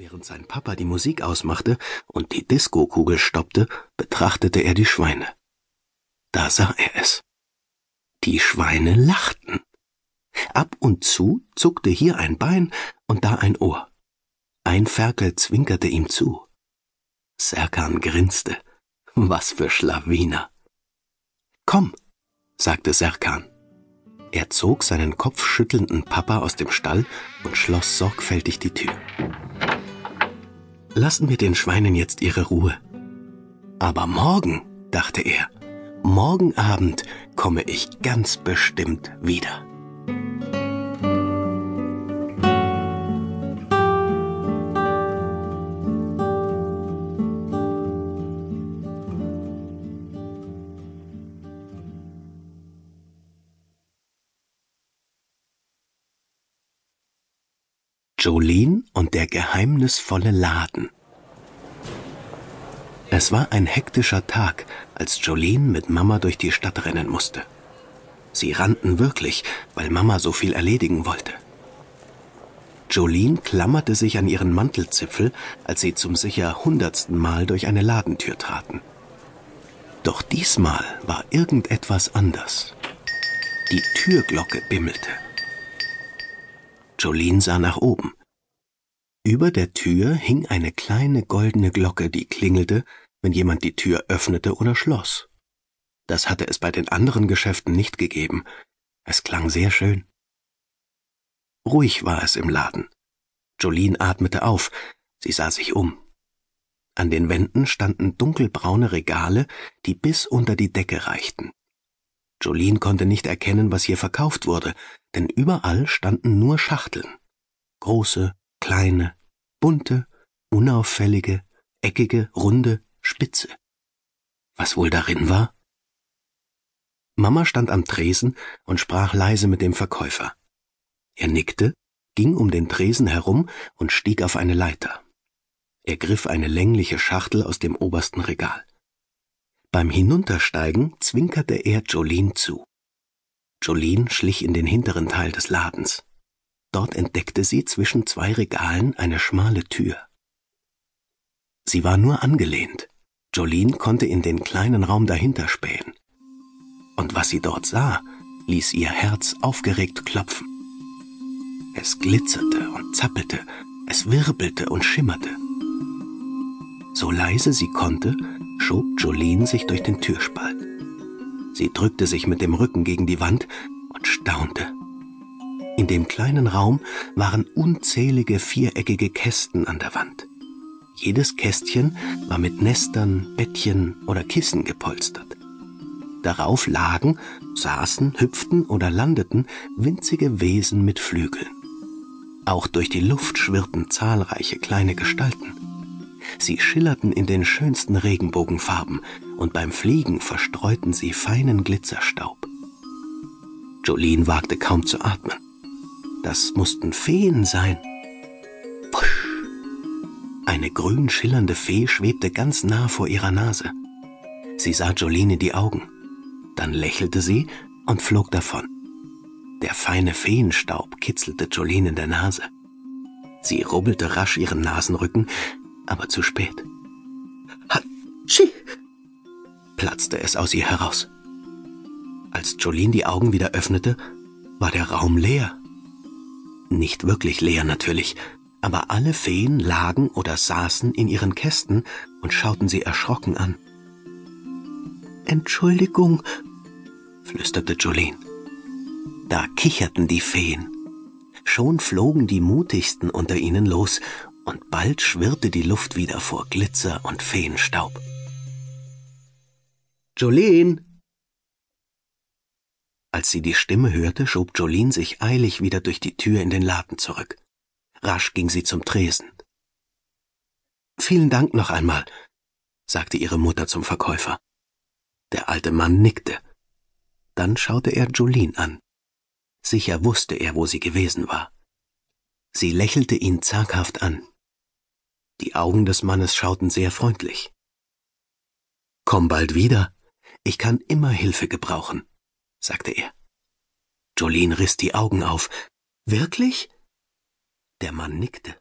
Während sein Papa die Musik ausmachte und die Diskokugel stoppte, betrachtete er die Schweine. Da sah er es. Die Schweine lachten. Ab und zu zuckte hier ein Bein und da ein Ohr. Ein Ferkel zwinkerte ihm zu. Serkan grinste. Was für Schlawiner. Komm, sagte Serkan. Er zog seinen kopfschüttelnden Papa aus dem Stall und schloss sorgfältig die Tür. Lassen wir den Schweinen jetzt ihre Ruhe. Aber morgen, dachte er, morgen Abend komme ich ganz bestimmt wieder. Jolene und der geheimnisvolle Laden. Es war ein hektischer Tag, als Jolene mit Mama durch die Stadt rennen musste. Sie rannten wirklich, weil Mama so viel erledigen wollte. Jolene klammerte sich an ihren Mantelzipfel, als sie zum sicher hundertsten Mal durch eine Ladentür traten. Doch diesmal war irgendetwas anders. Die Türglocke bimmelte. Jolene sah nach oben. Über der Tür hing eine kleine goldene Glocke, die klingelte, wenn jemand die Tür öffnete oder schloss. Das hatte es bei den anderen Geschäften nicht gegeben. Es klang sehr schön. Ruhig war es im Laden. Jolene atmete auf, sie sah sich um. An den Wänden standen dunkelbraune Regale, die bis unter die Decke reichten. Jolene konnte nicht erkennen, was hier verkauft wurde, denn überall standen nur Schachteln. Große, kleine, bunte, unauffällige, eckige, runde, spitze. Was wohl darin war? Mama stand am Tresen und sprach leise mit dem Verkäufer. Er nickte, ging um den Tresen herum und stieg auf eine Leiter. Er griff eine längliche Schachtel aus dem obersten Regal. Beim Hinuntersteigen zwinkerte er Jolene zu. Jolene schlich in den hinteren Teil des Ladens. Dort entdeckte sie zwischen zwei Regalen eine schmale Tür. Sie war nur angelehnt. Jolene konnte in den kleinen Raum dahinter spähen. Und was sie dort sah, ließ ihr Herz aufgeregt klopfen. Es glitzerte und zappelte, es wirbelte und schimmerte. So leise sie konnte, schob Jolene sich durch den Türspalt. Sie drückte sich mit dem Rücken gegen die Wand und staunte. In dem kleinen Raum waren unzählige viereckige Kästen an der Wand. Jedes Kästchen war mit Nestern, Bettchen oder Kissen gepolstert. Darauf lagen, saßen, hüpften oder landeten winzige Wesen mit Flügeln. Auch durch die Luft schwirrten zahlreiche kleine Gestalten. Sie schillerten in den schönsten Regenbogenfarben und beim Fliegen verstreuten sie feinen Glitzerstaub. Jolene wagte kaum zu atmen. Das mussten Feen sein. Pusch. Eine grün schillernde Fee schwebte ganz nah vor ihrer Nase. Sie sah Jolene in die Augen. Dann lächelte sie und flog davon. Der feine Feenstaub kitzelte Jolene in der Nase. Sie rubbelte rasch ihren Nasenrücken, aber zu spät. Hatschi! platzte es aus ihr heraus. Als Jolene die Augen wieder öffnete, war der Raum leer. Nicht wirklich leer natürlich, aber alle Feen lagen oder saßen in ihren Kästen und schauten sie erschrocken an. Entschuldigung, flüsterte Jolene. Da kicherten die Feen. Schon flogen die mutigsten unter ihnen los, und bald schwirrte die Luft wieder vor Glitzer und Feenstaub. Jolene, als sie die Stimme hörte, schob Jolene sich eilig wieder durch die Tür in den Laden zurück. Rasch ging sie zum Tresen. Vielen Dank noch einmal, sagte ihre Mutter zum Verkäufer. Der alte Mann nickte. Dann schaute er Jolene an. Sicher wusste er, wo sie gewesen war. Sie lächelte ihn zaghaft an. Die Augen des Mannes schauten sehr freundlich. Komm bald wieder, ich kann immer Hilfe gebrauchen sagte er. Jolene riss die Augen auf. Wirklich? Der Mann nickte.